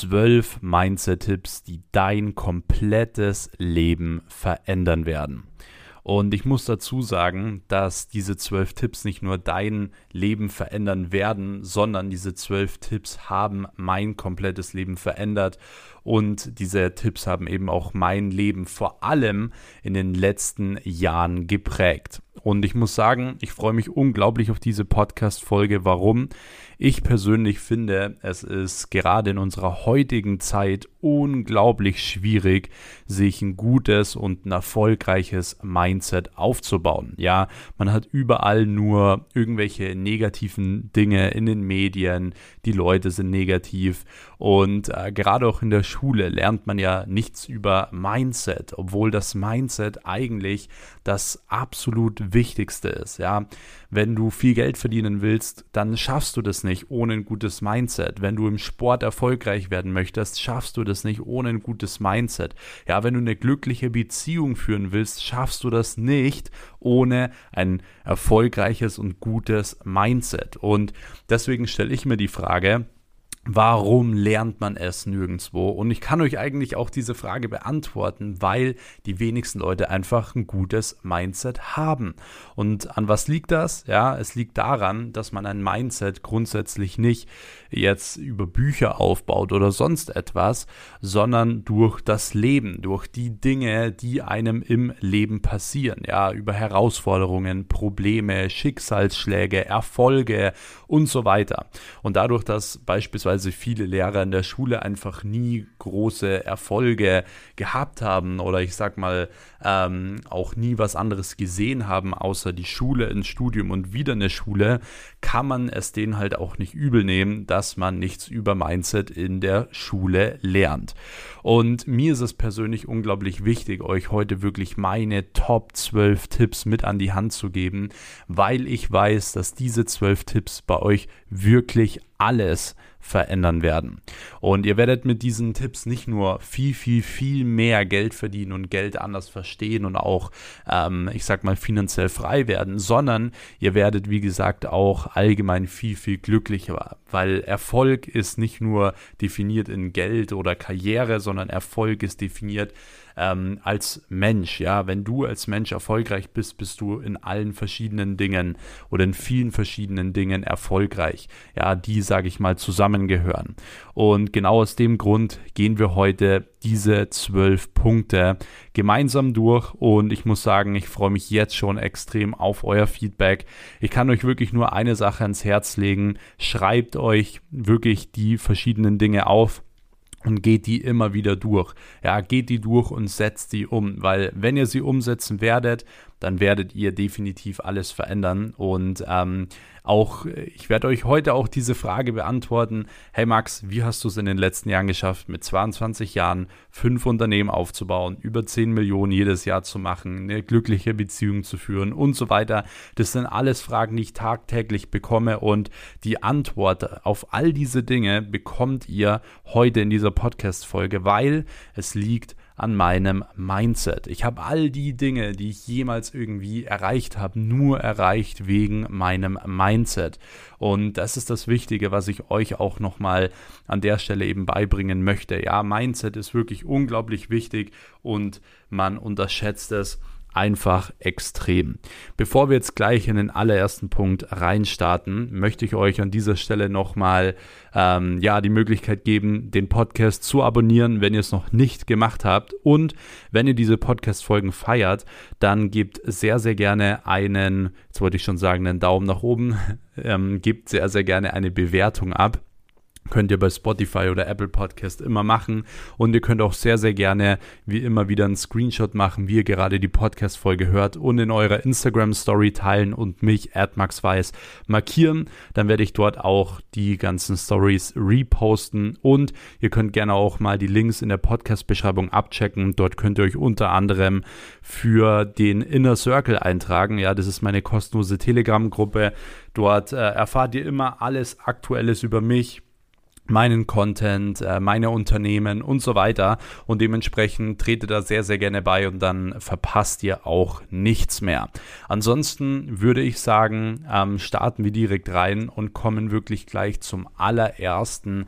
zwölf Mindset-Tipps, die dein komplettes Leben verändern werden. Und ich muss dazu sagen, dass diese zwölf Tipps nicht nur dein Leben verändern werden, sondern diese zwölf Tipps haben mein komplettes Leben verändert. Und diese Tipps haben eben auch mein Leben vor allem in den letzten Jahren geprägt. Und ich muss sagen, ich freue mich unglaublich auf diese Podcast-Folge. Warum? Ich persönlich finde, es ist gerade in unserer heutigen Zeit unglaublich schwierig, sich ein gutes und ein erfolgreiches Mindset aufzubauen. Ja, man hat überall nur irgendwelche negativen Dinge in den Medien, die Leute sind negativ und äh, gerade auch in der Schule lernt man ja nichts über Mindset, obwohl das Mindset eigentlich das absolut Wichtigste ist. Ja, wenn du viel Geld verdienen willst, dann schaffst du das nicht ohne ein gutes Mindset. Wenn du im Sport erfolgreich werden möchtest, schaffst du das nicht ohne ein gutes Mindset. Ja, wenn du eine glückliche Beziehung führen willst, schaffst du das nicht ohne ein erfolgreiches und gutes Mindset. Und deswegen stelle ich mir die Frage, Warum lernt man es nirgendwo? Und ich kann euch eigentlich auch diese Frage beantworten, weil die wenigsten Leute einfach ein gutes Mindset haben. Und an was liegt das? Ja, es liegt daran, dass man ein Mindset grundsätzlich nicht jetzt über Bücher aufbaut oder sonst etwas, sondern durch das Leben, durch die Dinge, die einem im Leben passieren. Ja, über Herausforderungen, Probleme, Schicksalsschläge, Erfolge und so weiter. Und dadurch, dass beispielsweise beispielsweise viele Lehrer in der Schule einfach nie große Erfolge gehabt haben oder ich sag mal ähm, auch nie was anderes gesehen haben, außer die Schule, ein Studium und wieder eine Schule, kann man es denen halt auch nicht übel nehmen, dass man nichts über Mindset in der Schule lernt. Und mir ist es persönlich unglaublich wichtig, euch heute wirklich meine Top 12 Tipps mit an die Hand zu geben, weil ich weiß, dass diese 12 Tipps bei euch wirklich alles verändern werden. Und ihr werdet mit diesen Tipps nicht nur viel, viel, viel mehr Geld verdienen und Geld anders verstehen und auch, ähm, ich sag mal, finanziell frei werden, sondern ihr werdet, wie gesagt, auch allgemein viel, viel glücklicher, weil Erfolg ist nicht nur definiert in Geld oder Karriere, sondern Erfolg ist definiert ähm, als Mensch. Ja, wenn du als Mensch erfolgreich bist, bist du in allen verschiedenen Dingen oder in vielen verschiedenen Dingen erfolgreich. Ja, die, sage ich mal, zusammengehören. Und genau aus dem Grund gehen wir heute diese zwölf Punkte gemeinsam durch und ich muss sagen, ich freue mich jetzt schon extrem auf euer Feedback. Ich kann euch wirklich nur eine Sache ans Herz legen. Schreibt euch wirklich die verschiedenen Dinge auf und geht die immer wieder durch. Ja, geht die durch und setzt die um, weil wenn ihr sie umsetzen werdet, dann werdet ihr definitiv alles verändern. Und ähm, auch, ich werde euch heute auch diese Frage beantworten. Hey Max, wie hast du es in den letzten Jahren geschafft, mit 22 Jahren fünf Unternehmen aufzubauen, über 10 Millionen jedes Jahr zu machen, eine glückliche Beziehung zu führen und so weiter? Das sind alles Fragen, die ich tagtäglich bekomme. Und die Antwort auf all diese Dinge bekommt ihr heute in dieser Podcast-Folge, weil es liegt an meinem Mindset. Ich habe all die Dinge, die ich jemals irgendwie erreicht habe, nur erreicht wegen meinem Mindset. Und das ist das Wichtige, was ich euch auch nochmal an der Stelle eben beibringen möchte. Ja, Mindset ist wirklich unglaublich wichtig und man unterschätzt es einfach extrem. Bevor wir jetzt gleich in den allerersten Punkt reinstarten, möchte ich euch an dieser Stelle nochmal ähm, ja, die Möglichkeit geben, den Podcast zu abonnieren, wenn ihr es noch nicht gemacht habt. Und wenn ihr diese Podcast-Folgen feiert, dann gebt sehr, sehr gerne einen, jetzt wollte ich schon sagen, einen Daumen nach oben, ähm, gebt sehr, sehr gerne eine Bewertung ab könnt ihr bei Spotify oder Apple Podcast immer machen. Und ihr könnt auch sehr, sehr gerne wie immer wieder einen Screenshot machen, wie ihr gerade die Podcast-Folge hört und in eurer Instagram-Story teilen und mich, @maxweiss, markieren. Dann werde ich dort auch die ganzen Stories reposten und ihr könnt gerne auch mal die Links in der Podcast-Beschreibung abchecken. Dort könnt ihr euch unter anderem für den Inner Circle eintragen. Ja, das ist meine kostenlose Telegram-Gruppe. Dort äh, erfahrt ihr immer alles Aktuelles über mich meinen Content, äh, meine Unternehmen und so weiter. Und dementsprechend trete da sehr, sehr gerne bei und dann verpasst ihr auch nichts mehr. Ansonsten würde ich sagen, ähm, starten wir direkt rein und kommen wirklich gleich zum allerersten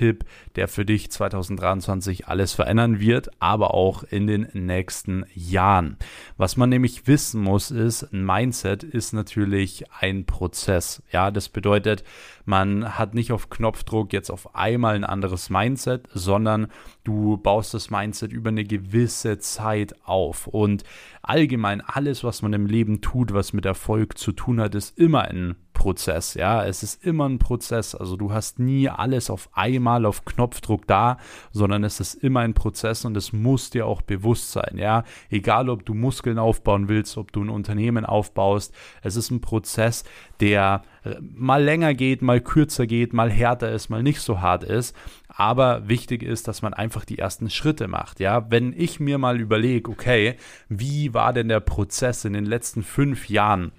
Mindset-Tipp, der für dich 2023 alles verändern wird, aber auch in den nächsten Jahren. Was man nämlich wissen muss, ist, ein Mindset ist natürlich ein Prozess. Ja, das bedeutet, man hat nicht auf Knopfdruck jetzt auf einmal ein anderes Mindset, sondern du baust das Mindset über eine gewisse Zeit auf. Und allgemein alles, was man im Leben tut, was mit Erfolg zu tun hat, ist immer ein Prozess. Ja, es ist immer ein Prozess. Also du hast nie alles auf einmal auf Knopfdruck da, sondern es ist immer ein Prozess und es muss dir auch bewusst sein. Ja, egal ob du Muskeln aufbauen willst, ob du ein Unternehmen aufbaust, es ist ein Prozess, der äh, mal länger geht, mal kürzer geht, mal härter ist, mal nicht so hart ist. Aber wichtig ist, dass man einfach die ersten Schritte macht. Ja, wenn ich mir mal überlege, okay, wie war denn der Prozess in den letzten fünf Jahren?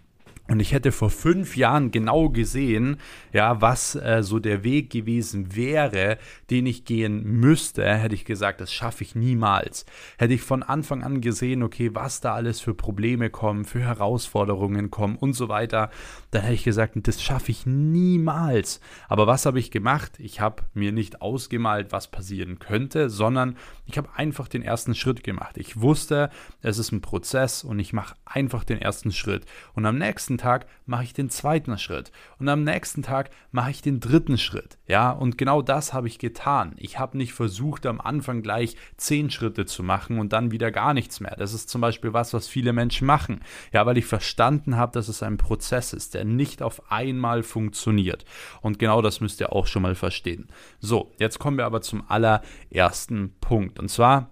Und ich hätte vor fünf Jahren genau gesehen, ja, was äh, so der Weg gewesen wäre, den ich gehen müsste, hätte ich gesagt, das schaffe ich niemals. Hätte ich von Anfang an gesehen, okay, was da alles für Probleme kommen, für Herausforderungen kommen und so weiter, dann hätte ich gesagt, das schaffe ich niemals. Aber was habe ich gemacht? Ich habe mir nicht ausgemalt, was passieren könnte, sondern ich habe einfach den ersten Schritt gemacht. Ich wusste, es ist ein Prozess und ich mache einfach den ersten Schritt. Und am nächsten Tag mache ich den zweiten Schritt und am nächsten Tag mache ich den dritten Schritt. Ja, und genau das habe ich getan. Ich habe nicht versucht, am Anfang gleich zehn Schritte zu machen und dann wieder gar nichts mehr. Das ist zum Beispiel was, was viele Menschen machen. Ja, weil ich verstanden habe, dass es ein Prozess ist, der nicht auf einmal funktioniert. Und genau das müsst ihr auch schon mal verstehen. So, jetzt kommen wir aber zum allerersten Punkt. Und zwar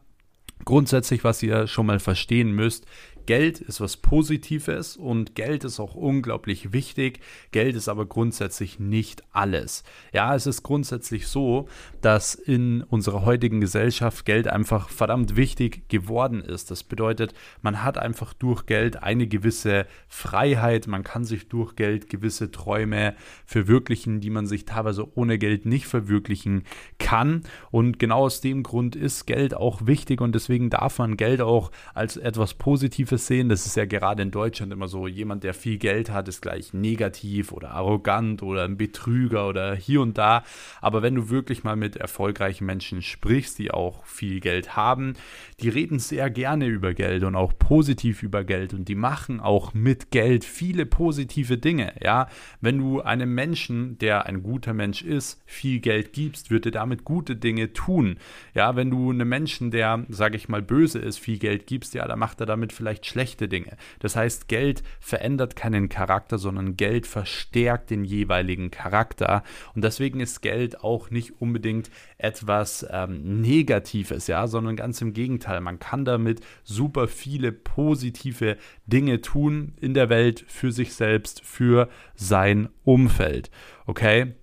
grundsätzlich, was ihr schon mal verstehen müsst, Geld ist was Positives und Geld ist auch unglaublich wichtig. Geld ist aber grundsätzlich nicht alles. Ja, es ist grundsätzlich so, dass in unserer heutigen Gesellschaft Geld einfach verdammt wichtig geworden ist. Das bedeutet, man hat einfach durch Geld eine gewisse Freiheit. Man kann sich durch Geld gewisse Träume verwirklichen, die man sich teilweise ohne Geld nicht verwirklichen kann. Und genau aus dem Grund ist Geld auch wichtig und deswegen darf man Geld auch als etwas Positives sehen. Das ist ja gerade in Deutschland immer so, jemand, der viel Geld hat, ist gleich negativ oder arrogant oder ein Betrüger oder hier und da. Aber wenn du wirklich mal mit erfolgreichen Menschen sprichst, die auch viel Geld haben, die reden sehr gerne über Geld und auch positiv über Geld und die machen auch mit Geld viele positive Dinge. Ja, wenn du einem Menschen, der ein guter Mensch ist, viel Geld gibst, wird er damit gute Dinge tun. Ja, wenn du einem Menschen, der, sage ich mal, böse ist, viel Geld gibst, ja, dann macht er damit vielleicht schlechte Dinge. Das heißt, Geld verändert keinen Charakter, sondern Geld verstärkt den jeweiligen Charakter. Und deswegen ist Geld auch nicht unbedingt etwas ähm, Negatives, ja, sondern ganz im Gegenteil. Man kann damit super viele positive Dinge tun in der Welt, für sich selbst, für sein Umfeld. Okay?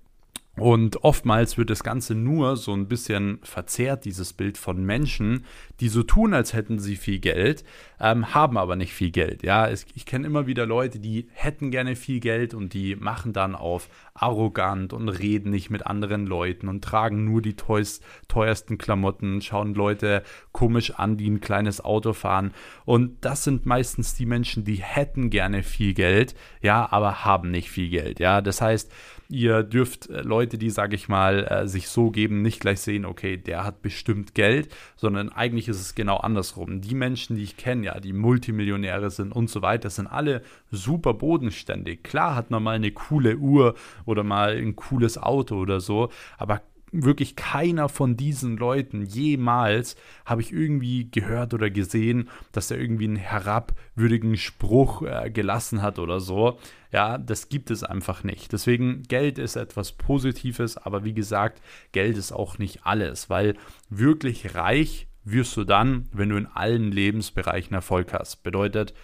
Und oftmals wird das Ganze nur so ein bisschen verzerrt, dieses Bild von Menschen, die so tun, als hätten sie viel Geld, ähm, haben aber nicht viel Geld. Ja, es, ich kenne immer wieder Leute, die hätten gerne viel Geld und die machen dann auf arrogant und reden nicht mit anderen Leuten und tragen nur die teus, teuersten Klamotten, schauen Leute komisch an, die ein kleines Auto fahren. Und das sind meistens die Menschen, die hätten gerne viel Geld, ja, aber haben nicht viel Geld. Ja, das heißt, Ihr dürft äh, Leute, die, sage ich mal, äh, sich so geben, nicht gleich sehen, okay, der hat bestimmt Geld, sondern eigentlich ist es genau andersrum. Die Menschen, die ich kenne, ja, die Multimillionäre sind und so weiter, sind alle super bodenständig. Klar hat man mal eine coole Uhr oder mal ein cooles Auto oder so, aber wirklich keiner von diesen Leuten jemals habe ich irgendwie gehört oder gesehen, dass er irgendwie einen herabwürdigen Spruch äh, gelassen hat oder so. Ja, das gibt es einfach nicht. Deswegen, Geld ist etwas Positives, aber wie gesagt, Geld ist auch nicht alles, weil wirklich reich wirst du dann, wenn du in allen Lebensbereichen Erfolg hast. Bedeutet,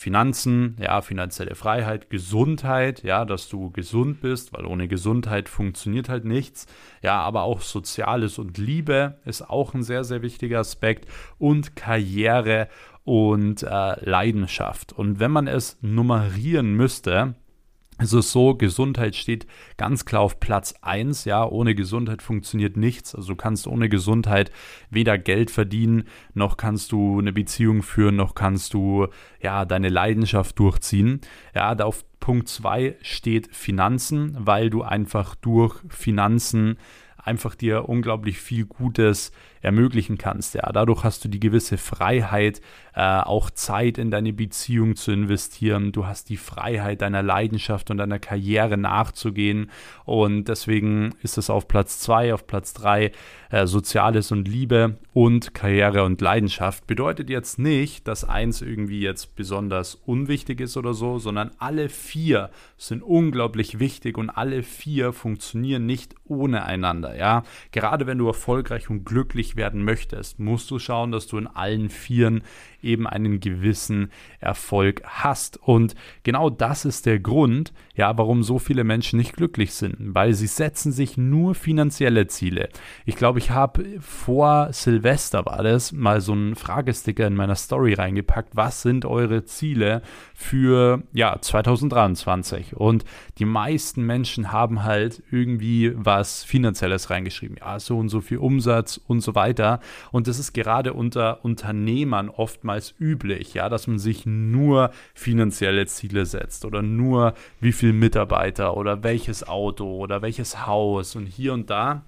Finanzen, ja, finanzielle Freiheit, Gesundheit, ja, dass du gesund bist, weil ohne Gesundheit funktioniert halt nichts. Ja, aber auch Soziales und Liebe ist auch ein sehr, sehr wichtiger Aspekt und Karriere und äh, Leidenschaft. Und wenn man es nummerieren müsste, es ist so, Gesundheit steht ganz klar auf Platz 1. Ja, ohne Gesundheit funktioniert nichts. Also du kannst ohne Gesundheit weder Geld verdienen, noch kannst du eine Beziehung führen, noch kannst du ja deine Leidenschaft durchziehen. Ja, da auf Punkt 2 steht Finanzen, weil du einfach durch Finanzen einfach dir unglaublich viel Gutes ermöglichen kannst. Ja, dadurch hast du die gewisse Freiheit, äh, auch Zeit in deine Beziehung zu investieren. Du hast die Freiheit, deiner Leidenschaft und deiner Karriere nachzugehen. Und deswegen ist es auf Platz zwei, auf Platz drei äh, Soziales und Liebe und Karriere und Leidenschaft. Bedeutet jetzt nicht, dass eins irgendwie jetzt besonders unwichtig ist oder so, sondern alle vier sind unglaublich wichtig und alle vier funktionieren nicht ohne einander. Ja, gerade wenn du erfolgreich und glücklich werden möchtest, musst du schauen, dass du in allen Vieren eben einen gewissen Erfolg hast. Und genau das ist der Grund, ja, warum so viele Menschen nicht glücklich sind, weil sie setzen sich nur finanzielle Ziele. Ich glaube, ich habe vor Silvester war das mal so einen Fragesticker in meiner Story reingepackt. Was sind eure Ziele für ja 2023? Und die meisten Menschen haben halt irgendwie was Finanzielles reingeschrieben. Ja, so und so viel Umsatz und so weiter. Und das ist gerade unter Unternehmern oft oftmals üblich, ja, dass man sich nur finanzielle Ziele setzt oder nur wie viel Mitarbeiter oder welches Auto oder welches Haus und hier und da.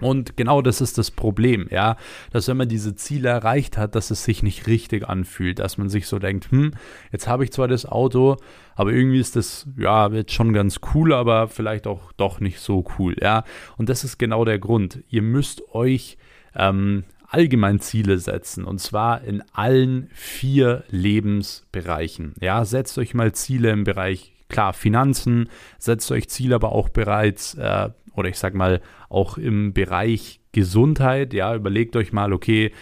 Und genau das ist das Problem, ja, dass wenn man diese Ziele erreicht hat, dass es sich nicht richtig anfühlt, dass man sich so denkt, hm, jetzt habe ich zwar das Auto, aber irgendwie ist das ja jetzt schon ganz cool, aber vielleicht auch doch nicht so cool, ja. Und das ist genau der Grund. Ihr müsst euch ähm, allgemein Ziele setzen und zwar in allen vier Lebensbereichen. Ja, setzt euch mal Ziele im Bereich klar Finanzen, setzt euch Ziele aber auch bereits äh, oder ich sag mal auch im Bereich Gesundheit. Ja, überlegt euch mal, okay,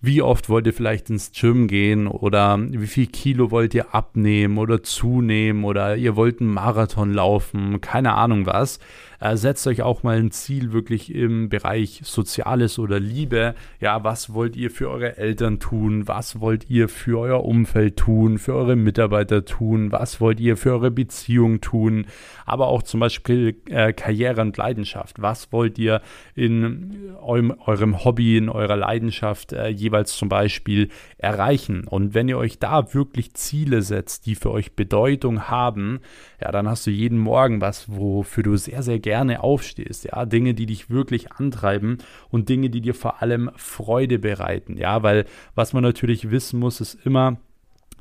wie oft wollt ihr vielleicht ins Gym gehen oder wie viel Kilo wollt ihr abnehmen oder zunehmen oder ihr wollt einen Marathon laufen, keine Ahnung was. Äh, setzt euch auch mal ein Ziel wirklich im Bereich Soziales oder Liebe. Ja, was wollt ihr für eure Eltern tun? Was wollt ihr für euer Umfeld tun? Für eure Mitarbeiter tun? Was wollt ihr für eure Beziehung tun? Aber auch zum Beispiel äh, Karriere und Leidenschaft. Was wollt ihr in eurem, eurem Hobby, in eurer Leidenschaft äh, jeweils zum Beispiel erreichen? Und wenn ihr euch da wirklich Ziele setzt, die für euch Bedeutung haben, ja, dann hast du jeden Morgen was, wofür du sehr, sehr gerne aufstehst. Ja, Dinge, die dich wirklich antreiben und Dinge, die dir vor allem Freude bereiten. Ja, weil was man natürlich wissen muss, ist immer,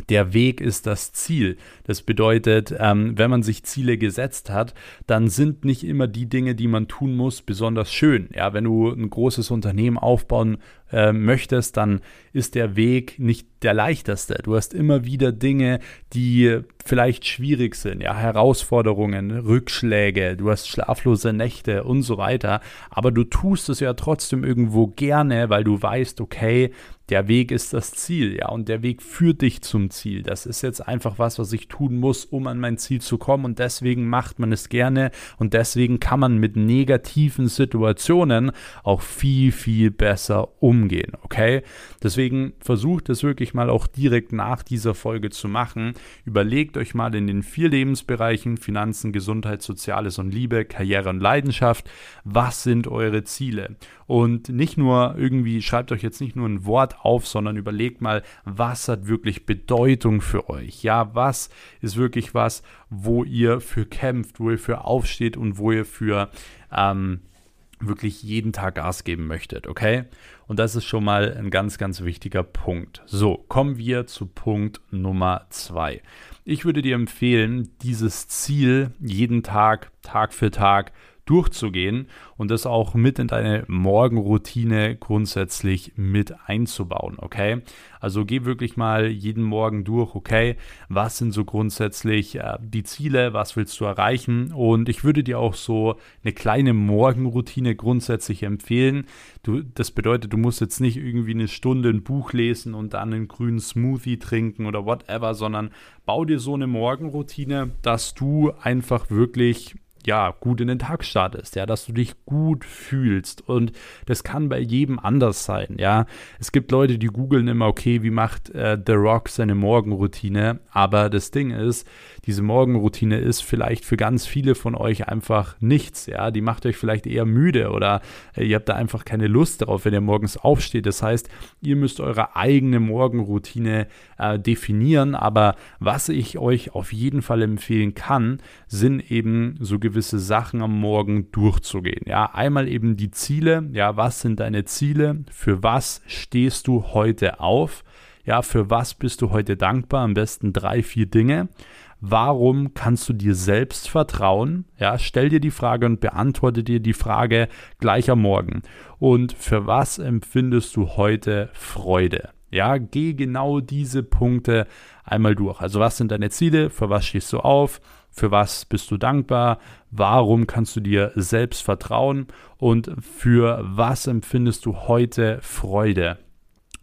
der Weg ist das Ziel. Das bedeutet, ähm, wenn man sich Ziele gesetzt hat, dann sind nicht immer die Dinge, die man tun muss, besonders schön. Ja, wenn du ein großes Unternehmen aufbauen äh, möchtest, dann ist der Weg nicht der leichteste. Du hast immer wieder Dinge, die vielleicht schwierig sind, ja, Herausforderungen, Rückschläge, du hast schlaflose Nächte und so weiter, aber du tust es ja trotzdem irgendwo gerne, weil du weißt, okay, der Weg ist das Ziel, ja, und der Weg führt dich zum Ziel. Das ist jetzt einfach was, was ich tun muss, um an mein Ziel zu kommen und deswegen macht man es gerne und deswegen kann man mit negativen Situationen auch viel, viel besser umgehen, okay? Deswegen versucht es wirklich mal auch direkt nach dieser Folge zu machen. Überlegt euch mal in den vier Lebensbereichen Finanzen, Gesundheit, Soziales und Liebe, Karriere und Leidenschaft, was sind eure Ziele? Und nicht nur irgendwie, schreibt euch jetzt nicht nur ein Wort auf, sondern überlegt mal, was hat wirklich Bedeutung für euch? Ja, was ist wirklich was, wo ihr für kämpft, wo ihr für aufsteht und wo ihr für ähm, wirklich jeden Tag Gas geben möchtet, okay? Und das ist schon mal ein ganz, ganz wichtiger Punkt. So, kommen wir zu Punkt Nummer zwei. Ich würde dir empfehlen, dieses Ziel jeden Tag, Tag für Tag durchzugehen und das auch mit in deine Morgenroutine grundsätzlich mit einzubauen, okay? Also geh wirklich mal jeden Morgen durch, okay, was sind so grundsätzlich äh, die Ziele, was willst du erreichen und ich würde dir auch so eine kleine Morgenroutine grundsätzlich empfehlen. Du, das bedeutet, du musst jetzt nicht irgendwie eine Stunde ein Buch lesen und dann einen grünen Smoothie trinken oder whatever, sondern bau dir so eine Morgenroutine, dass du einfach wirklich ja, gut in den Tag startest, ja, dass du dich gut fühlst. Und das kann bei jedem anders sein, ja. Es gibt Leute, die googeln immer, okay, wie macht äh, The Rock seine Morgenroutine? Aber das Ding ist, diese Morgenroutine ist vielleicht für ganz viele von euch einfach nichts, ja. Die macht euch vielleicht eher müde oder äh, ihr habt da einfach keine Lust darauf, wenn ihr morgens aufsteht. Das heißt, ihr müsst eure eigene Morgenroutine äh, definieren. Aber was ich euch auf jeden Fall empfehlen kann, sind eben so gewisse Sachen am Morgen durchzugehen. Ja, einmal eben die Ziele. Ja, was sind deine Ziele? Für was stehst du heute auf? Ja, für was bist du heute dankbar? Am besten drei, vier Dinge. Warum kannst du dir selbst vertrauen? Ja, stell dir die Frage und beantworte dir die Frage gleich am Morgen. Und für was empfindest du heute Freude? Ja, geh genau diese Punkte einmal durch. Also was sind deine Ziele? Für was stehst du auf? Für was bist du dankbar? Warum kannst du dir selbst vertrauen? Und für was empfindest du heute Freude?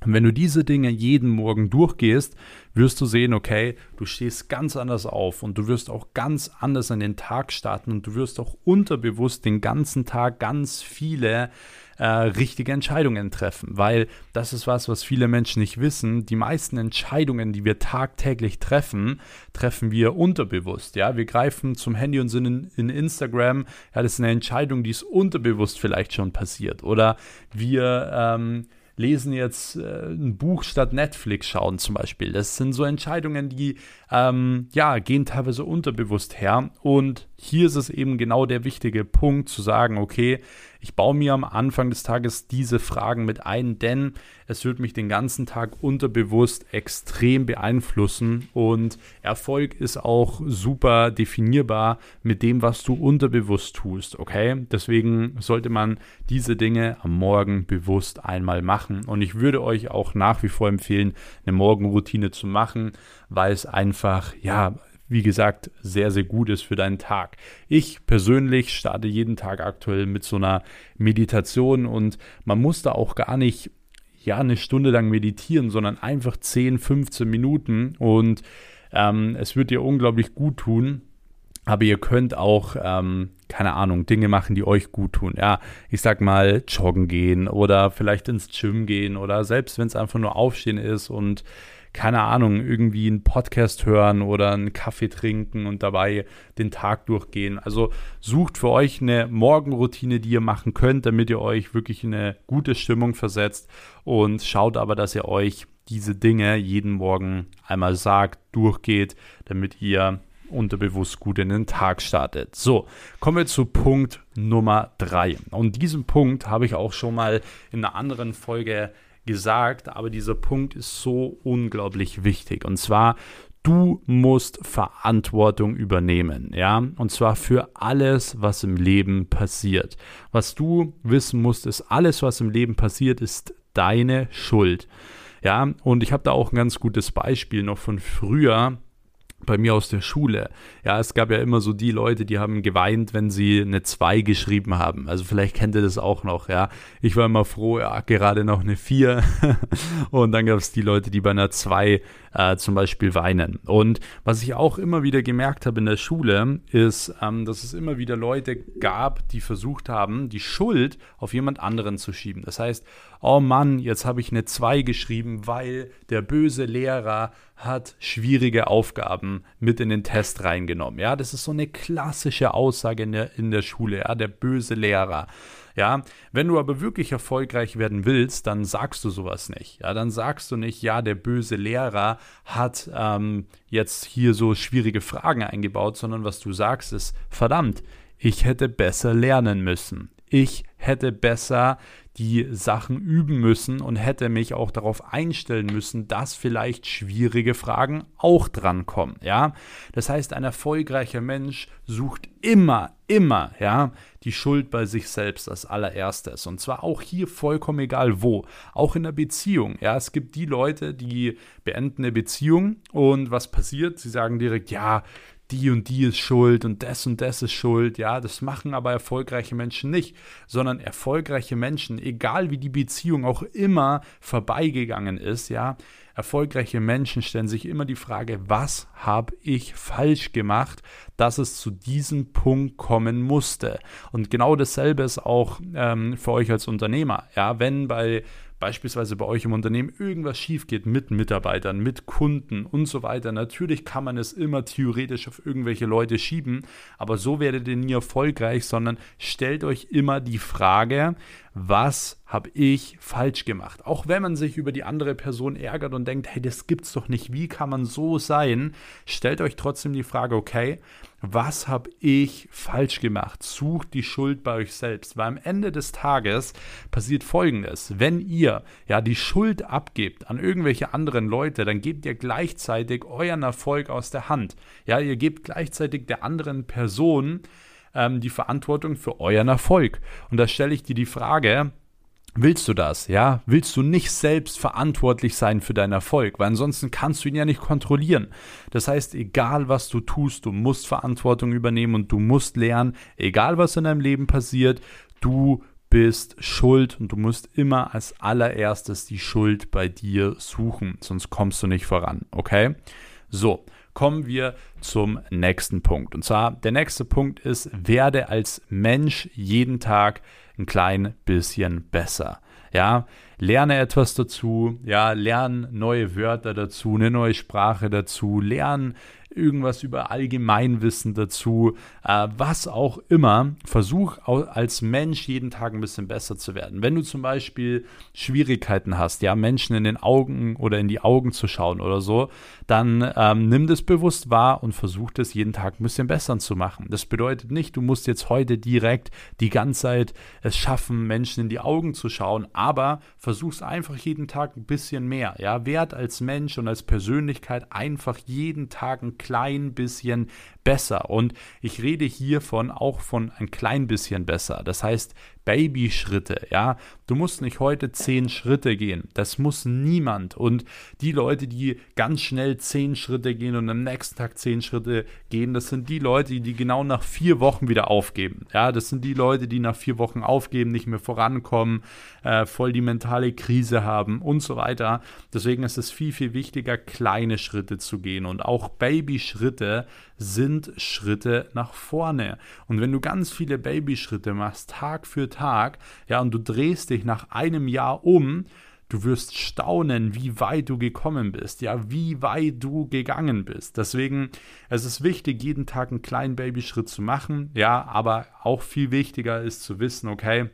Und wenn du diese Dinge jeden Morgen durchgehst, wirst du sehen, okay, du stehst ganz anders auf und du wirst auch ganz anders an den Tag starten und du wirst auch unterbewusst den ganzen Tag ganz viele äh, richtige Entscheidungen treffen, weil das ist was, was viele Menschen nicht wissen. Die meisten Entscheidungen, die wir tagtäglich treffen, treffen wir unterbewusst. Ja, wir greifen zum Handy und sind in, in Instagram. Ja, das ist eine Entscheidung, die ist unterbewusst vielleicht schon passiert. Oder wir ähm, lesen jetzt äh, ein Buch statt Netflix schauen zum Beispiel. Das sind so Entscheidungen, die ähm, ja gehen teilweise unterbewusst her. Und hier ist es eben genau der wichtige Punkt zu sagen, okay, ich baue mir am Anfang des Tages diese Fragen mit ein, denn es wird mich den ganzen Tag unterbewusst extrem beeinflussen und Erfolg ist auch super definierbar mit dem, was du unterbewusst tust, okay? Deswegen sollte man diese Dinge am Morgen bewusst einmal machen und ich würde euch auch nach wie vor empfehlen, eine Morgenroutine zu machen, weil es einfach, ja, wie gesagt, sehr, sehr gut ist für deinen Tag. Ich persönlich starte jeden Tag aktuell mit so einer Meditation und man muss da auch gar nicht ja eine Stunde lang meditieren, sondern einfach 10, 15 Minuten und ähm, es wird dir unglaublich gut tun. Aber ihr könnt auch, ähm, keine Ahnung, Dinge machen, die euch gut tun. Ja, ich sag mal, joggen gehen oder vielleicht ins Gym gehen oder selbst wenn es einfach nur aufstehen ist und keine Ahnung, irgendwie einen Podcast hören oder einen Kaffee trinken und dabei den Tag durchgehen. Also sucht für euch eine Morgenroutine, die ihr machen könnt, damit ihr euch wirklich in eine gute Stimmung versetzt und schaut aber, dass ihr euch diese Dinge jeden Morgen einmal sagt, durchgeht, damit ihr unterbewusst gut in den Tag startet. So, kommen wir zu Punkt Nummer drei. Und diesen Punkt habe ich auch schon mal in einer anderen Folge gesagt, aber dieser Punkt ist so unglaublich wichtig. Und zwar, du musst Verantwortung übernehmen, ja, und zwar für alles, was im Leben passiert. Was du wissen musst, ist, alles, was im Leben passiert, ist deine Schuld. Ja, und ich habe da auch ein ganz gutes Beispiel noch von früher bei mir aus der Schule. Ja, es gab ja immer so die Leute, die haben geweint, wenn sie eine 2 geschrieben haben. Also vielleicht kennt ihr das auch noch, ja. Ich war immer froh, ja, gerade noch eine 4. und dann gab es die Leute, die bei einer 2 äh, zum Beispiel weinen. Und was ich auch immer wieder gemerkt habe in der Schule, ist, ähm, dass es immer wieder Leute gab, die versucht haben, die Schuld auf jemand anderen zu schieben. Das heißt, oh Mann, jetzt habe ich eine 2 geschrieben, weil der böse Lehrer hat schwierige Aufgaben mit in den Test reingenommen. Ja, das ist so eine klassische Aussage in der, in der Schule, ja, der böse Lehrer. Ja, wenn du aber wirklich erfolgreich werden willst, dann sagst du sowas nicht. Ja, dann sagst du nicht, ja, der böse Lehrer hat ähm, jetzt hier so schwierige Fragen eingebaut, sondern was du sagst ist, verdammt, ich hätte besser lernen müssen. Ich hätte besser die Sachen üben müssen und hätte mich auch darauf einstellen müssen, dass vielleicht schwierige Fragen auch drankommen, ja? Das heißt, ein erfolgreicher Mensch sucht immer, immer, ja, die Schuld bei sich selbst als allererstes und zwar auch hier vollkommen egal wo, auch in der Beziehung, ja? Es gibt die Leute, die beenden eine Beziehung und was passiert? Sie sagen direkt, ja, die und die ist schuld und das und das ist schuld. Ja, das machen aber erfolgreiche Menschen nicht, sondern erfolgreiche Menschen, egal wie die Beziehung auch immer vorbeigegangen ist, ja, erfolgreiche Menschen stellen sich immer die Frage, was habe ich falsch gemacht, dass es zu diesem Punkt kommen musste. Und genau dasselbe ist auch ähm, für euch als Unternehmer. Ja, wenn bei beispielsweise bei euch im Unternehmen irgendwas schief geht mit Mitarbeitern, mit Kunden und so weiter. Natürlich kann man es immer theoretisch auf irgendwelche Leute schieben, aber so werdet ihr nie erfolgreich, sondern stellt euch immer die Frage, was habe ich falsch gemacht? Auch wenn man sich über die andere Person ärgert und denkt, hey, das gibt's doch nicht, wie kann man so sein? Stellt euch trotzdem die Frage, okay, was habe ich falsch gemacht? Sucht die Schuld bei euch selbst, weil am Ende des Tages passiert Folgendes. Wenn ihr ja die Schuld abgebt an irgendwelche anderen Leute, dann gebt ihr gleichzeitig euren Erfolg aus der Hand. Ja, ihr gebt gleichzeitig der anderen Person ähm, die Verantwortung für euren Erfolg. Und da stelle ich dir die Frage, Willst du das, ja? Willst du nicht selbst verantwortlich sein für deinen Erfolg? Weil ansonsten kannst du ihn ja nicht kontrollieren. Das heißt, egal was du tust, du musst Verantwortung übernehmen und du musst lernen, egal was in deinem Leben passiert, du bist schuld und du musst immer als allererstes die Schuld bei dir suchen, sonst kommst du nicht voran, okay? So, kommen wir zum nächsten Punkt. Und zwar, der nächste Punkt ist, werde als Mensch jeden Tag ein klein bisschen besser. Ja, lerne etwas dazu, ja, lerne neue Wörter dazu, eine neue Sprache dazu, lerne irgendwas über Allgemeinwissen dazu, äh, was auch immer. Versuch als Mensch jeden Tag ein bisschen besser zu werden. Wenn du zum Beispiel Schwierigkeiten hast, ja, Menschen in den Augen oder in die Augen zu schauen oder so, dann ähm, nimm das bewusst wahr und versuch das jeden Tag ein bisschen besser zu machen. Das bedeutet nicht, du musst jetzt heute direkt die ganze Zeit es schaffen, Menschen in die Augen zu schauen, aber versuch es einfach jeden Tag ein bisschen mehr. Ja, werd als Mensch und als Persönlichkeit einfach jeden Tag ein klein bisschen besser. Und ich rede hiervon auch von ein klein bisschen besser. Das heißt, Babyschritte, ja. Du musst nicht heute zehn Schritte gehen. Das muss niemand. Und die Leute, die ganz schnell zehn Schritte gehen und am nächsten Tag zehn Schritte gehen, das sind die Leute, die genau nach vier Wochen wieder aufgeben. Ja, das sind die Leute, die nach vier Wochen aufgeben, nicht mehr vorankommen, äh, voll die mentale Krise haben und so weiter. Deswegen ist es viel, viel wichtiger, kleine Schritte zu gehen. Und auch Babyschritte sind Schritte nach vorne. Und wenn du ganz viele Babyschritte machst, Tag für Tag, ja, und du drehst dich nach einem Jahr um, du wirst staunen, wie weit du gekommen bist, ja, wie weit du gegangen bist. Deswegen, es ist wichtig, jeden Tag einen kleinen Babyschritt zu machen, ja, aber auch viel wichtiger ist zu wissen, okay,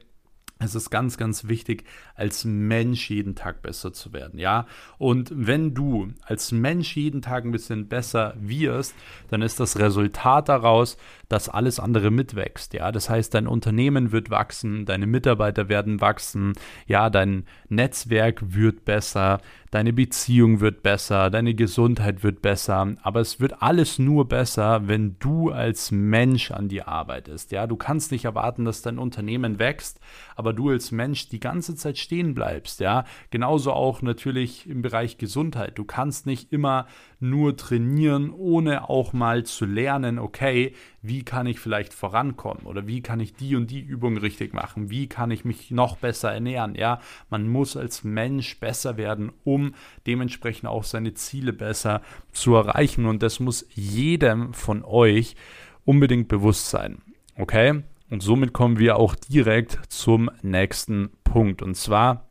es ist ganz, ganz wichtig, als Mensch jeden Tag besser zu werden, ja. Und wenn du als Mensch jeden Tag ein bisschen besser wirst, dann ist das Resultat daraus, dass alles andere mitwächst, ja. Das heißt, dein Unternehmen wird wachsen, deine Mitarbeiter werden wachsen, ja, dein Netzwerk wird besser, deine Beziehung wird besser, deine Gesundheit wird besser, aber es wird alles nur besser, wenn du als Mensch an dir arbeitest. Ja, du kannst nicht erwarten, dass dein Unternehmen wächst, aber du als Mensch die ganze Zeit stehen bleibst. Ja, genauso auch natürlich im Bereich Gesundheit. Du kannst nicht immer nur trainieren, ohne auch mal zu lernen, okay, wie kann ich vielleicht vorankommen oder wie kann ich die und die Übung richtig machen, wie kann ich mich noch besser ernähren. Ja, man muss als Mensch besser werden, um dementsprechend auch seine Ziele besser zu erreichen und das muss jedem von euch unbedingt bewusst sein. Okay? Und somit kommen wir auch direkt zum nächsten Punkt. Und zwar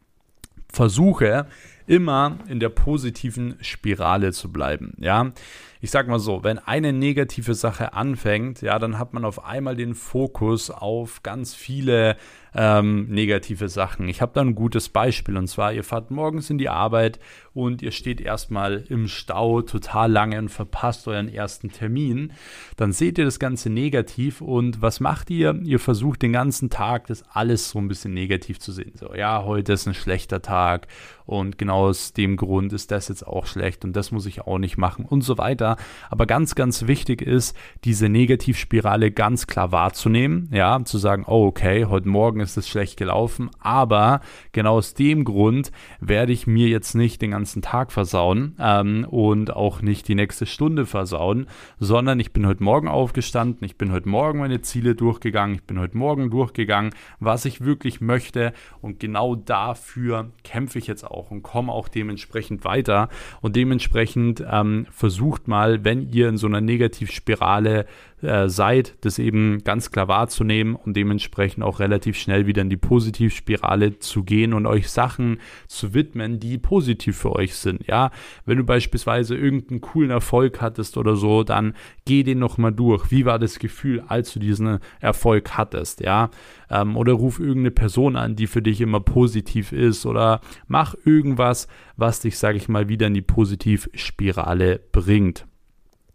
versuche immer in der positiven Spirale zu bleiben. Ja, ich sag mal so, wenn eine negative Sache anfängt, ja, dann hat man auf einmal den Fokus auf ganz viele ähm, negative Sachen. Ich habe da ein gutes Beispiel und zwar, ihr fahrt morgens in die Arbeit und ihr steht erstmal im Stau total lange und verpasst euren ersten Termin. Dann seht ihr das Ganze negativ und was macht ihr? Ihr versucht den ganzen Tag das alles so ein bisschen negativ zu sehen. So, ja, heute ist ein schlechter Tag und genau genau aus dem Grund ist das jetzt auch schlecht und das muss ich auch nicht machen und so weiter. Aber ganz, ganz wichtig ist, diese Negativspirale ganz klar wahrzunehmen, ja, zu sagen, oh, okay, heute Morgen ist es schlecht gelaufen, aber genau aus dem Grund werde ich mir jetzt nicht den ganzen Tag versauen ähm, und auch nicht die nächste Stunde versauen, sondern ich bin heute Morgen aufgestanden, ich bin heute Morgen meine Ziele durchgegangen, ich bin heute Morgen durchgegangen, was ich wirklich möchte und genau dafür kämpfe ich jetzt auch und komme auch dementsprechend weiter. Und dementsprechend ähm, versucht mal, wenn ihr in so einer Negativspirale äh, seid, das eben ganz klar wahrzunehmen und dementsprechend auch relativ schnell wieder in die Positivspirale zu gehen und euch Sachen zu widmen, die positiv für euch sind. Ja, wenn du beispielsweise irgendeinen coolen Erfolg hattest oder so, dann geh den nochmal durch. Wie war das Gefühl, als du diesen Erfolg hattest? Ja, ähm, oder ruf irgendeine Person an, die für dich immer positiv ist oder mach irgendwas, was dich, sage ich mal, wieder in die Positivspirale bringt.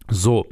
So,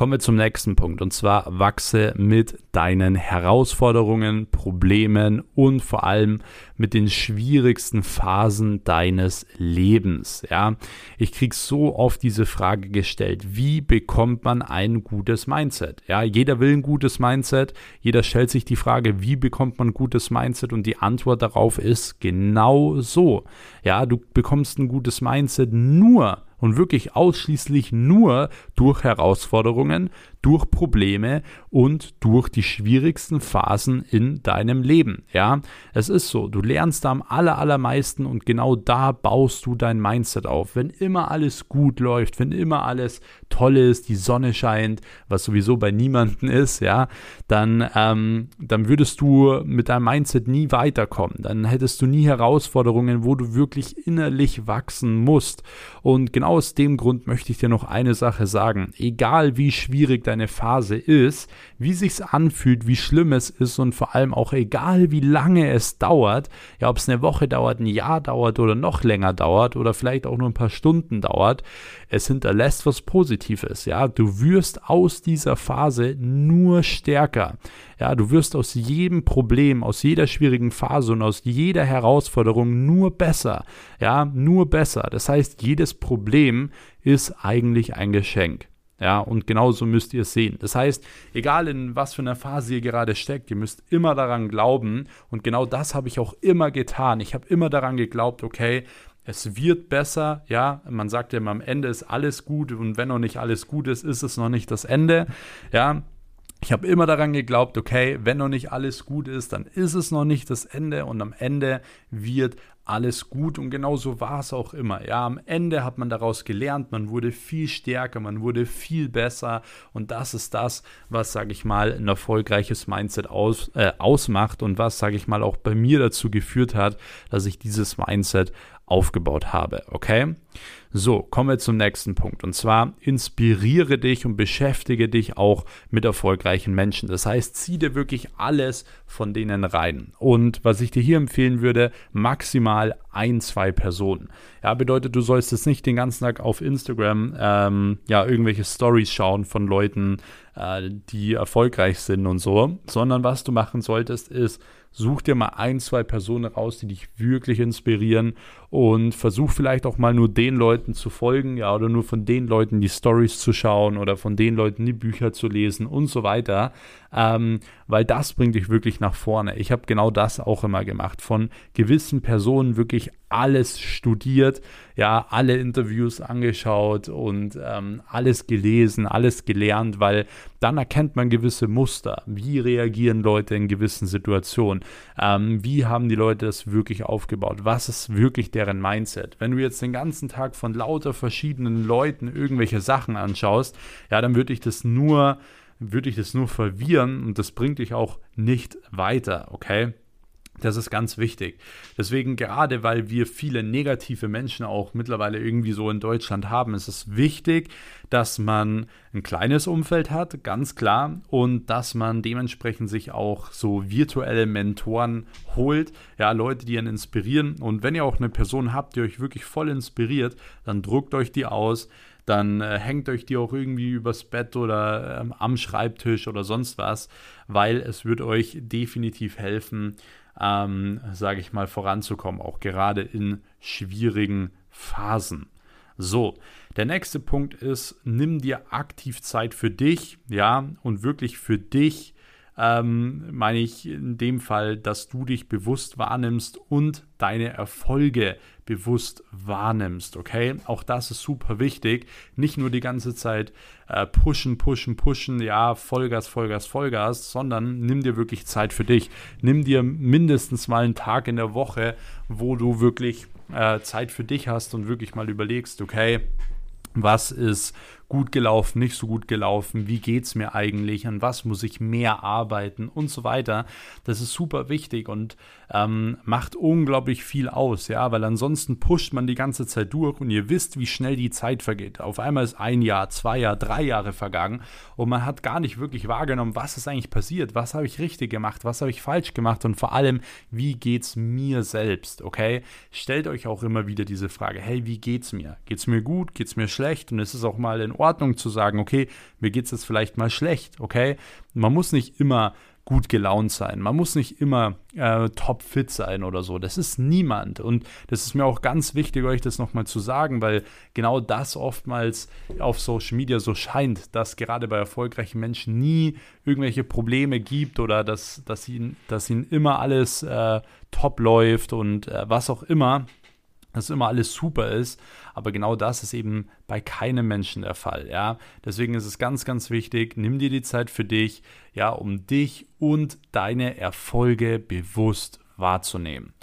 Kommen wir zum nächsten Punkt und zwar wachse mit deinen Herausforderungen, Problemen und vor allem mit den schwierigsten Phasen deines Lebens. Ja, ich kriege so oft diese Frage gestellt: Wie bekommt man ein gutes Mindset? Ja, jeder will ein gutes Mindset. Jeder stellt sich die Frage: Wie bekommt man ein gutes Mindset? Und die Antwort darauf ist genau so. Ja, du bekommst ein gutes Mindset nur und wirklich ausschließlich nur durch Herausforderungen, durch Probleme und durch die schwierigsten Phasen in deinem Leben. Ja, es ist so, du lernst am aller, allermeisten und genau da baust du dein Mindset auf. Wenn immer alles gut läuft, wenn immer alles toll ist, die Sonne scheint, was sowieso bei niemandem ist, ja, dann, ähm, dann würdest du mit deinem Mindset nie weiterkommen. Dann hättest du nie Herausforderungen, wo du wirklich innerlich wachsen musst. Und genau aus dem Grund möchte ich dir noch eine Sache sagen. Egal wie schwierig deine Phase ist, wie sich's anfühlt, wie schlimm es ist und vor allem auch egal wie lange es dauert, ja, ob es eine Woche dauert, ein Jahr dauert oder noch länger dauert oder vielleicht auch nur ein paar Stunden dauert, es hinterlässt was Positives, ja. Du wirst aus dieser Phase nur stärker. Ja, du wirst aus jedem Problem, aus jeder schwierigen Phase und aus jeder Herausforderung nur besser. Ja, nur besser. Das heißt, jedes Problem ist eigentlich ein Geschenk. Ja, und genauso müsst ihr es sehen. Das heißt, egal in was für einer Phase ihr gerade steckt, ihr müsst immer daran glauben. Und genau das habe ich auch immer getan. Ich habe immer daran geglaubt, okay, es wird besser, ja, man sagt ja immer, am Ende ist alles gut und wenn noch nicht alles gut ist, ist es noch nicht das Ende, ja, ich habe immer daran geglaubt, okay, wenn noch nicht alles gut ist, dann ist es noch nicht das Ende und am Ende wird alles gut und genau so war es auch immer. Ja, am Ende hat man daraus gelernt, man wurde viel stärker, man wurde viel besser und das ist das, was, sage ich mal, ein erfolgreiches Mindset aus, äh, ausmacht und was, sage ich mal, auch bei mir dazu geführt hat, dass ich dieses Mindset aufgebaut habe. Okay? So, kommen wir zum nächsten Punkt. Und zwar inspiriere dich und beschäftige dich auch mit erfolgreichen Menschen. Das heißt, zieh dir wirklich alles von denen rein. Und was ich dir hier empfehlen würde, maximal ein, zwei Personen. Ja, bedeutet, du sollst jetzt nicht den ganzen Tag auf Instagram ähm, ja, irgendwelche Stories schauen von Leuten, äh, die erfolgreich sind und so, sondern was du machen solltest, ist, such dir mal ein, zwei Personen raus, die dich wirklich inspirieren und versuch vielleicht auch mal nur den Leuten zu folgen, ja, oder nur von den Leuten die Stories zu schauen oder von den Leuten die Bücher zu lesen und so weiter, ähm, weil das bringt dich wirklich nach vorne. Ich habe genau das auch immer gemacht, von gewissen Personen wirklich alles studiert, ja, alle Interviews angeschaut und ähm, alles gelesen, alles gelernt, weil dann erkennt man gewisse Muster. Wie reagieren Leute in gewissen Situationen? Ähm, wie haben die Leute das wirklich aufgebaut? Was ist wirklich deren Mindset? Wenn du jetzt den ganzen Tag von lauter verschiedenen Leuten irgendwelche Sachen anschaust, ja, dann würde ich das nur würde ich das nur verwirren und das bringt dich auch nicht weiter, okay? Das ist ganz wichtig. Deswegen, gerade weil wir viele negative Menschen auch mittlerweile irgendwie so in Deutschland haben, ist es wichtig, dass man ein kleines Umfeld hat, ganz klar, und dass man dementsprechend sich auch so virtuelle Mentoren holt, ja, Leute, die einen inspirieren. Und wenn ihr auch eine Person habt, die euch wirklich voll inspiriert, dann druckt euch die aus, dann äh, hängt euch die auch irgendwie übers Bett oder ähm, am Schreibtisch oder sonst was, weil es wird euch definitiv helfen, ähm, sage ich mal, voranzukommen, auch gerade in schwierigen Phasen. So, der nächste Punkt ist, nimm dir aktiv Zeit für dich, ja, und wirklich für dich ähm, meine ich in dem Fall, dass du dich bewusst wahrnimmst und deine Erfolge bewusst wahrnimmst, okay? Auch das ist super wichtig. Nicht nur die ganze Zeit äh, pushen, pushen, pushen, ja, Vollgas, Vollgas, Vollgas, sondern nimm dir wirklich Zeit für dich. Nimm dir mindestens mal einen Tag in der Woche, wo du wirklich äh, Zeit für dich hast und wirklich mal überlegst, okay, was ist gut gelaufen, nicht so gut gelaufen, wie geht es mir eigentlich, an was muss ich mehr arbeiten und so weiter. Das ist super wichtig und ähm, macht unglaublich viel aus, ja, weil ansonsten pusht man die ganze Zeit durch und ihr wisst, wie schnell die Zeit vergeht. Auf einmal ist ein Jahr, zwei Jahre, drei Jahre vergangen und man hat gar nicht wirklich wahrgenommen, was ist eigentlich passiert, was habe ich richtig gemacht, was habe ich falsch gemacht und vor allem, wie geht es mir selbst, okay? Stellt euch auch immer wieder diese Frage, hey, wie geht's mir? Geht's mir gut, geht's mir schlecht? Und es ist auch mal in Ordnung zu sagen, okay, mir geht es jetzt vielleicht mal schlecht, okay? Man muss nicht immer gut gelaunt sein. Man muss nicht immer äh, topfit sein oder so. Das ist niemand. Und das ist mir auch ganz wichtig, euch das nochmal zu sagen, weil genau das oftmals auf Social Media so scheint, dass gerade bei erfolgreichen Menschen nie irgendwelche Probleme gibt oder dass, dass, ihnen, dass ihnen immer alles äh, top läuft und äh, was auch immer dass immer alles super ist, aber genau das ist eben bei keinem Menschen der Fall, ja. Deswegen ist es ganz, ganz wichtig, nimm dir die Zeit für dich, ja, um dich und deine Erfolge bewusst wahrzunehmen.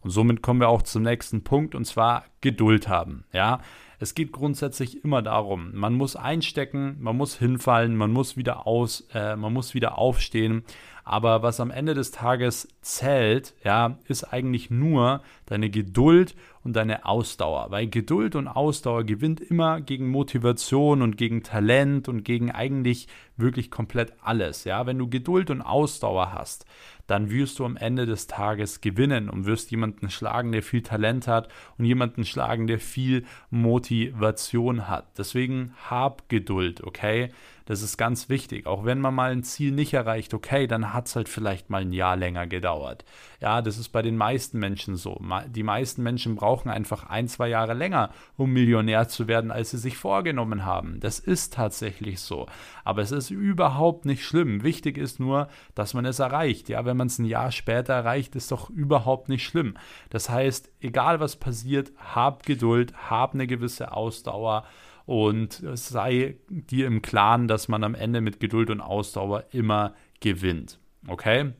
Und somit kommen wir auch zum nächsten Punkt und zwar Geduld haben, ja. Es geht grundsätzlich immer darum, man muss einstecken, man muss hinfallen, man muss wieder aus, äh, man muss wieder aufstehen. Aber was am Ende des Tages zählt, ja, ist eigentlich nur deine Geduld und deine Ausdauer. Weil Geduld und Ausdauer gewinnt immer gegen Motivation und gegen Talent und gegen eigentlich wirklich komplett alles. Ja, wenn du Geduld und Ausdauer hast, dann wirst du am Ende des Tages gewinnen und wirst jemanden schlagen, der viel Talent hat und jemanden schlagen, der viel Motivation hat. Deswegen hab Geduld, okay? Das ist ganz wichtig. Auch wenn man mal ein Ziel nicht erreicht, okay, dann hat es halt vielleicht mal ein Jahr länger gedauert. Ja, das ist bei den meisten Menschen so. Die meisten Menschen brauchen einfach ein, zwei Jahre länger, um Millionär zu werden, als sie sich vorgenommen haben. Das ist tatsächlich so. Aber es ist überhaupt nicht schlimm. Wichtig ist nur, dass man es erreicht. Ja, wenn man es ein Jahr später erreicht, ist doch überhaupt nicht schlimm. Das heißt, egal was passiert, hab Geduld, hab eine gewisse Ausdauer und sei dir im Klaren, dass man am Ende mit Geduld und Ausdauer immer gewinnt. Okay?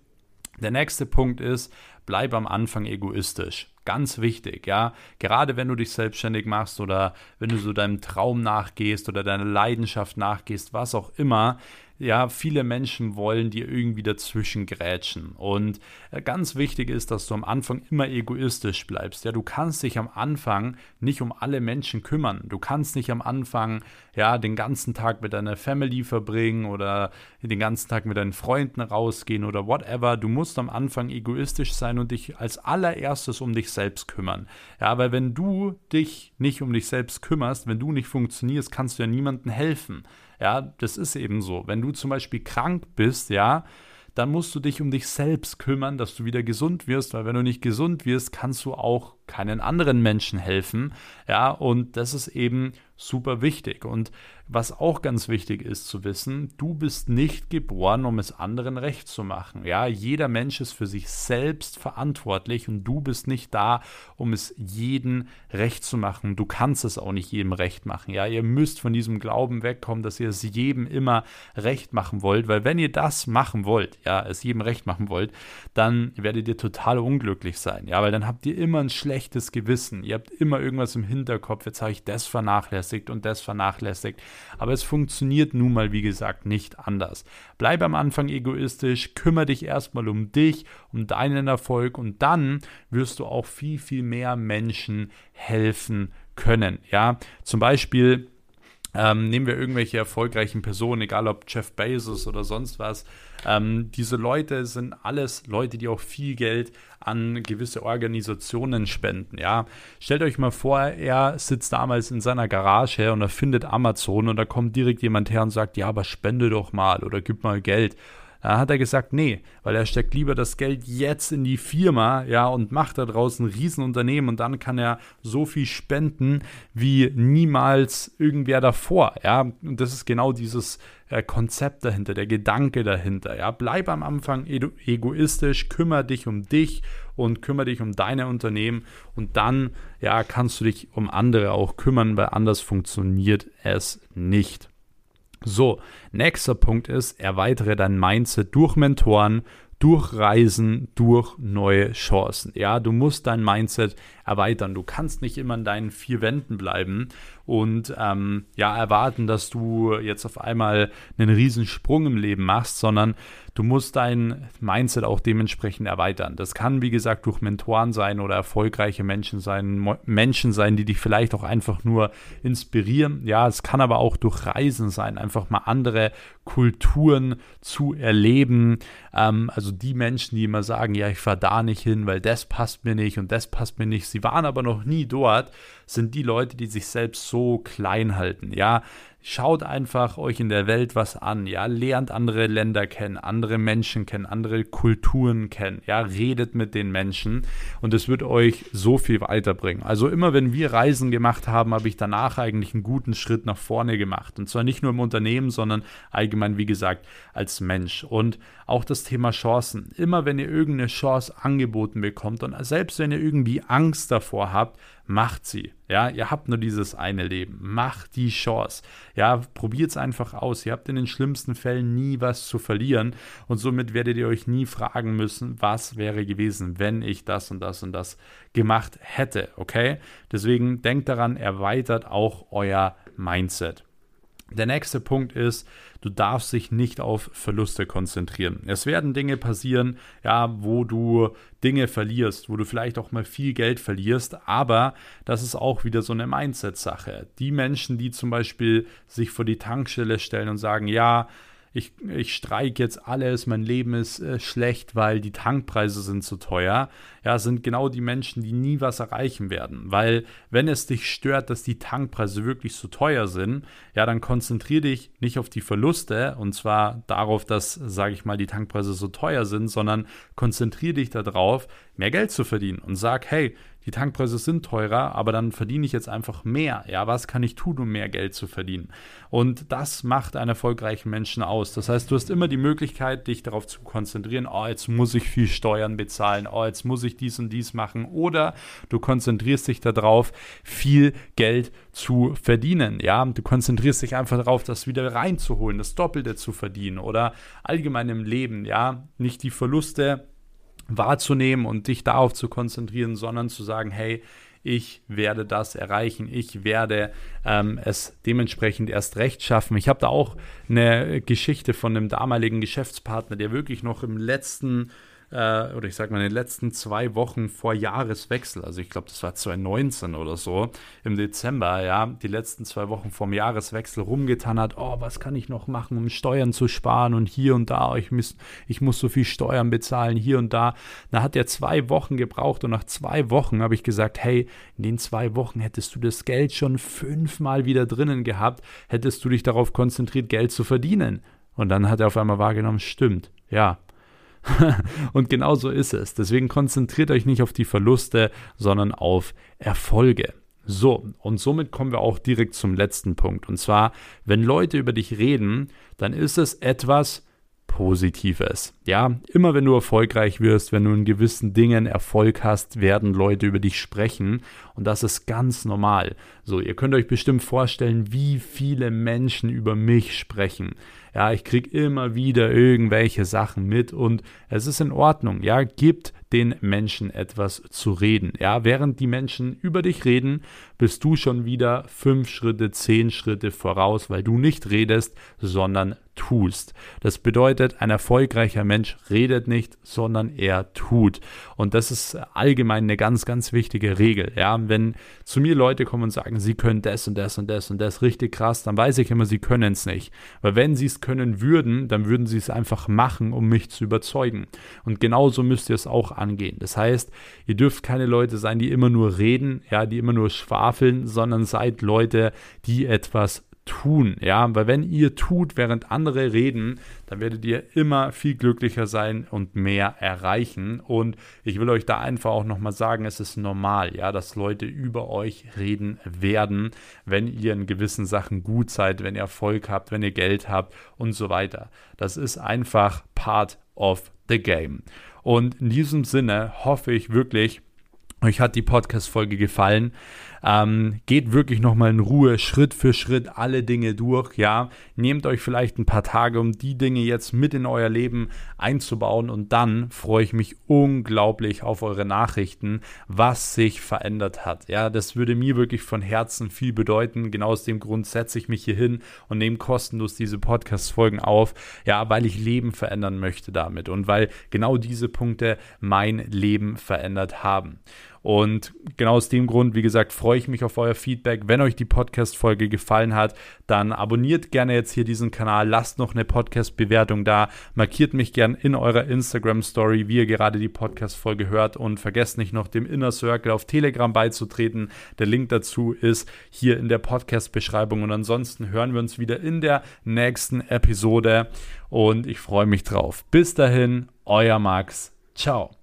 Der nächste Punkt ist, bleib am Anfang egoistisch. Ganz wichtig, ja. Gerade wenn du dich selbstständig machst oder wenn du so deinem Traum nachgehst oder deiner Leidenschaft nachgehst, was auch immer, ja, viele Menschen wollen dir irgendwie dazwischen grätschen. Und äh, ganz wichtig ist, dass du am Anfang immer egoistisch bleibst. Ja, du kannst dich am Anfang nicht um alle Menschen kümmern. Du kannst nicht am Anfang, ja, den ganzen Tag mit deiner Family verbringen oder den ganzen Tag mit deinen Freunden rausgehen oder whatever. Du musst am Anfang egoistisch sein und dich als allererstes um dich selbst kümmern. Ja, weil wenn du dich nicht um dich selbst kümmerst, wenn du nicht funktionierst, kannst du ja niemandem helfen. Ja, das ist eben so. Wenn du zum Beispiel krank bist, ja, dann musst du dich um dich selbst kümmern, dass du wieder gesund wirst, weil wenn du nicht gesund wirst, kannst du auch keinen anderen Menschen helfen. Ja, und das ist eben super wichtig. Und was auch ganz wichtig ist zu wissen, du bist nicht geboren, um es anderen recht zu machen. Ja, jeder Mensch ist für sich selbst verantwortlich und du bist nicht da, um es jeden recht zu machen. Du kannst es auch nicht jedem recht machen. Ja, ihr müsst von diesem Glauben wegkommen, dass ihr es jedem immer recht machen wollt, weil wenn ihr das machen wollt, ja, es jedem recht machen wollt, dann werdet ihr total unglücklich sein. Ja, weil dann habt ihr immer ein schlechtes Gewissen. Ihr habt immer irgendwas im Hinterkopf. Jetzt habe ich das vernachlässigt und das vernachlässigt. Aber es funktioniert nun mal, wie gesagt, nicht anders. Bleib am Anfang egoistisch, kümmere dich erstmal um dich, um deinen Erfolg und dann wirst du auch viel, viel mehr Menschen helfen können. Ja, zum Beispiel ähm, nehmen wir irgendwelche erfolgreichen Personen, egal ob Jeff Bezos oder sonst was. Ähm, diese Leute sind alles Leute, die auch viel Geld an gewisse Organisationen spenden. Ja, stellt euch mal vor, er sitzt damals in seiner Garage und er findet Amazon und da kommt direkt jemand her und sagt, ja, aber spende doch mal oder gib mal Geld Da hat er gesagt, nee, weil er steckt lieber das Geld jetzt in die Firma, ja, und macht da draußen ein Riesenunternehmen und dann kann er so viel spenden wie niemals irgendwer davor, ja. Und das ist genau dieses äh, Konzept dahinter, der Gedanke dahinter, ja. Bleib am Anfang egoistisch, kümmere dich um dich und kümmere dich um deine Unternehmen und dann, ja, kannst du dich um andere auch kümmern, weil anders funktioniert es nicht. So, nächster Punkt ist, erweitere dein Mindset durch Mentoren, durch Reisen, durch neue Chancen. Ja, du musst dein Mindset erweitern. Du kannst nicht immer in deinen vier Wänden bleiben und ähm, ja erwarten, dass du jetzt auf einmal einen riesen Sprung im Leben machst, sondern du musst dein Mindset auch dementsprechend erweitern. Das kann wie gesagt durch Mentoren sein oder erfolgreiche Menschen sein, Menschen sein, die dich vielleicht auch einfach nur inspirieren. Ja, es kann aber auch durch Reisen sein, einfach mal andere Kulturen zu erleben. Ähm, also die Menschen, die immer sagen, ja, ich fahre da nicht hin, weil das passt mir nicht und das passt mir nicht sie waren aber noch nie dort, sind die Leute, die sich selbst so klein halten. Ja, Schaut einfach euch in der Welt was an, ja, lernt andere Länder kennen, andere Menschen kennen, andere Kulturen kennen, ja, redet mit den Menschen und es wird euch so viel weiterbringen. Also immer wenn wir Reisen gemacht haben, habe ich danach eigentlich einen guten Schritt nach vorne gemacht und zwar nicht nur im Unternehmen, sondern allgemein, wie gesagt, als Mensch und auch das Thema Chancen. Immer wenn ihr irgendeine Chance angeboten bekommt und selbst wenn ihr irgendwie Angst davor habt, macht sie. Ja, ihr habt nur dieses eine Leben. Macht die Chance. Ja, probiert es einfach aus. Ihr habt in den schlimmsten Fällen nie was zu verlieren und somit werdet ihr euch nie fragen müssen, was wäre gewesen, wenn ich das und das und das gemacht hätte. Okay? Deswegen denkt daran, erweitert auch euer Mindset. Der nächste Punkt ist, du darfst dich nicht auf Verluste konzentrieren. Es werden Dinge passieren, ja, wo du Dinge verlierst, wo du vielleicht auch mal viel Geld verlierst, aber das ist auch wieder so eine Mindset-Sache. Die Menschen, die zum Beispiel sich vor die Tankstelle stellen und sagen, ja, ich, ich streike jetzt alles, mein Leben ist äh, schlecht, weil die Tankpreise sind zu teuer, ja, sind genau die Menschen, die nie was erreichen werden. Weil wenn es dich stört, dass die Tankpreise wirklich so teuer sind, ja, dann konzentriere dich nicht auf die Verluste und zwar darauf, dass, sage ich mal, die Tankpreise so teuer sind, sondern konzentriere dich darauf, mehr Geld zu verdienen und sag, hey, die Tankpreise sind teurer, aber dann verdiene ich jetzt einfach mehr. Ja, was kann ich tun, um mehr Geld zu verdienen? Und das macht einen erfolgreichen Menschen aus. Das heißt, du hast immer die Möglichkeit, dich darauf zu konzentrieren, oh, jetzt muss ich viel Steuern bezahlen, oh, jetzt muss ich dies und dies machen. Oder du konzentrierst dich darauf, viel Geld zu verdienen. Ja, du konzentrierst dich einfach darauf, das wieder reinzuholen, das Doppelte zu verdienen oder allgemein im Leben, ja, nicht die Verluste wahrzunehmen und dich darauf zu konzentrieren, sondern zu sagen, hey, ich werde das erreichen, ich werde ähm, es dementsprechend erst recht schaffen. Ich habe da auch eine Geschichte von einem damaligen Geschäftspartner, der wirklich noch im letzten äh, oder ich sage mal in den letzten zwei Wochen vor Jahreswechsel, also ich glaube, das war 2019 oder so, im Dezember, ja, die letzten zwei Wochen vorm Jahreswechsel rumgetan hat, oh, was kann ich noch machen, um Steuern zu sparen und hier und da, ich muss, ich muss so viel Steuern bezahlen, hier und da. Da hat er zwei Wochen gebraucht und nach zwei Wochen habe ich gesagt, hey, in den zwei Wochen hättest du das Geld schon fünfmal wieder drinnen gehabt, hättest du dich darauf konzentriert, Geld zu verdienen. Und dann hat er auf einmal wahrgenommen, stimmt, ja, und genau so ist es. Deswegen konzentriert euch nicht auf die Verluste, sondern auf Erfolge. So, und somit kommen wir auch direkt zum letzten Punkt. Und zwar, wenn Leute über dich reden, dann ist es etwas Positives. Ja, immer wenn du erfolgreich wirst, wenn du in gewissen Dingen Erfolg hast, werden Leute über dich sprechen. Und das ist ganz normal. So, ihr könnt euch bestimmt vorstellen, wie viele Menschen über mich sprechen. Ja, ich kriege immer wieder irgendwelche Sachen mit und es ist in Ordnung. Ja, gibt den Menschen etwas zu reden. Ja, während die Menschen über dich reden, bist du schon wieder fünf Schritte, zehn Schritte voraus, weil du nicht redest, sondern tust. Das bedeutet, ein erfolgreicher Mensch redet nicht, sondern er tut. Und das ist allgemein eine ganz, ganz wichtige Regel. Ja, wenn zu mir Leute kommen und sagen, sie können das und das und das und das richtig krass, dann weiß ich immer, sie können es nicht. Weil wenn sie es können würden, dann würden sie es einfach machen, um mich zu überzeugen. Und genauso müsst ihr es auch angehen. Das heißt, ihr dürft keine Leute sein, die immer nur reden, ja, die immer nur schwafeln, sondern seid Leute, die etwas tun, ja, weil wenn ihr tut, während andere reden, dann werdet ihr immer viel glücklicher sein und mehr erreichen und ich will euch da einfach auch nochmal sagen, es ist normal, ja, dass Leute über euch reden werden, wenn ihr in gewissen Sachen gut seid, wenn ihr Erfolg habt, wenn ihr Geld habt und so weiter. Das ist einfach part of the game. Und in diesem Sinne hoffe ich wirklich, euch hat die Podcast-Folge gefallen. Ähm, geht wirklich nochmal in Ruhe, Schritt für Schritt alle Dinge durch. Ja, nehmt euch vielleicht ein paar Tage, um die Dinge jetzt mit in euer Leben einzubauen. Und dann freue ich mich unglaublich auf eure Nachrichten, was sich verändert hat. Ja, das würde mir wirklich von Herzen viel bedeuten. Genau aus dem Grund setze ich mich hier hin und nehme kostenlos diese Podcast-Folgen auf. Ja, weil ich Leben verändern möchte damit und weil genau diese Punkte mein Leben verändert haben. Und genau aus dem Grund, wie gesagt, freue ich mich auf euer Feedback. Wenn euch die Podcast-Folge gefallen hat, dann abonniert gerne jetzt hier diesen Kanal, lasst noch eine Podcast-Bewertung da, markiert mich gern in eurer Instagram-Story, wie ihr gerade die Podcast-Folge hört und vergesst nicht noch dem Inner Circle auf Telegram beizutreten. Der Link dazu ist hier in der Podcast-Beschreibung und ansonsten hören wir uns wieder in der nächsten Episode und ich freue mich drauf. Bis dahin, euer Max. Ciao.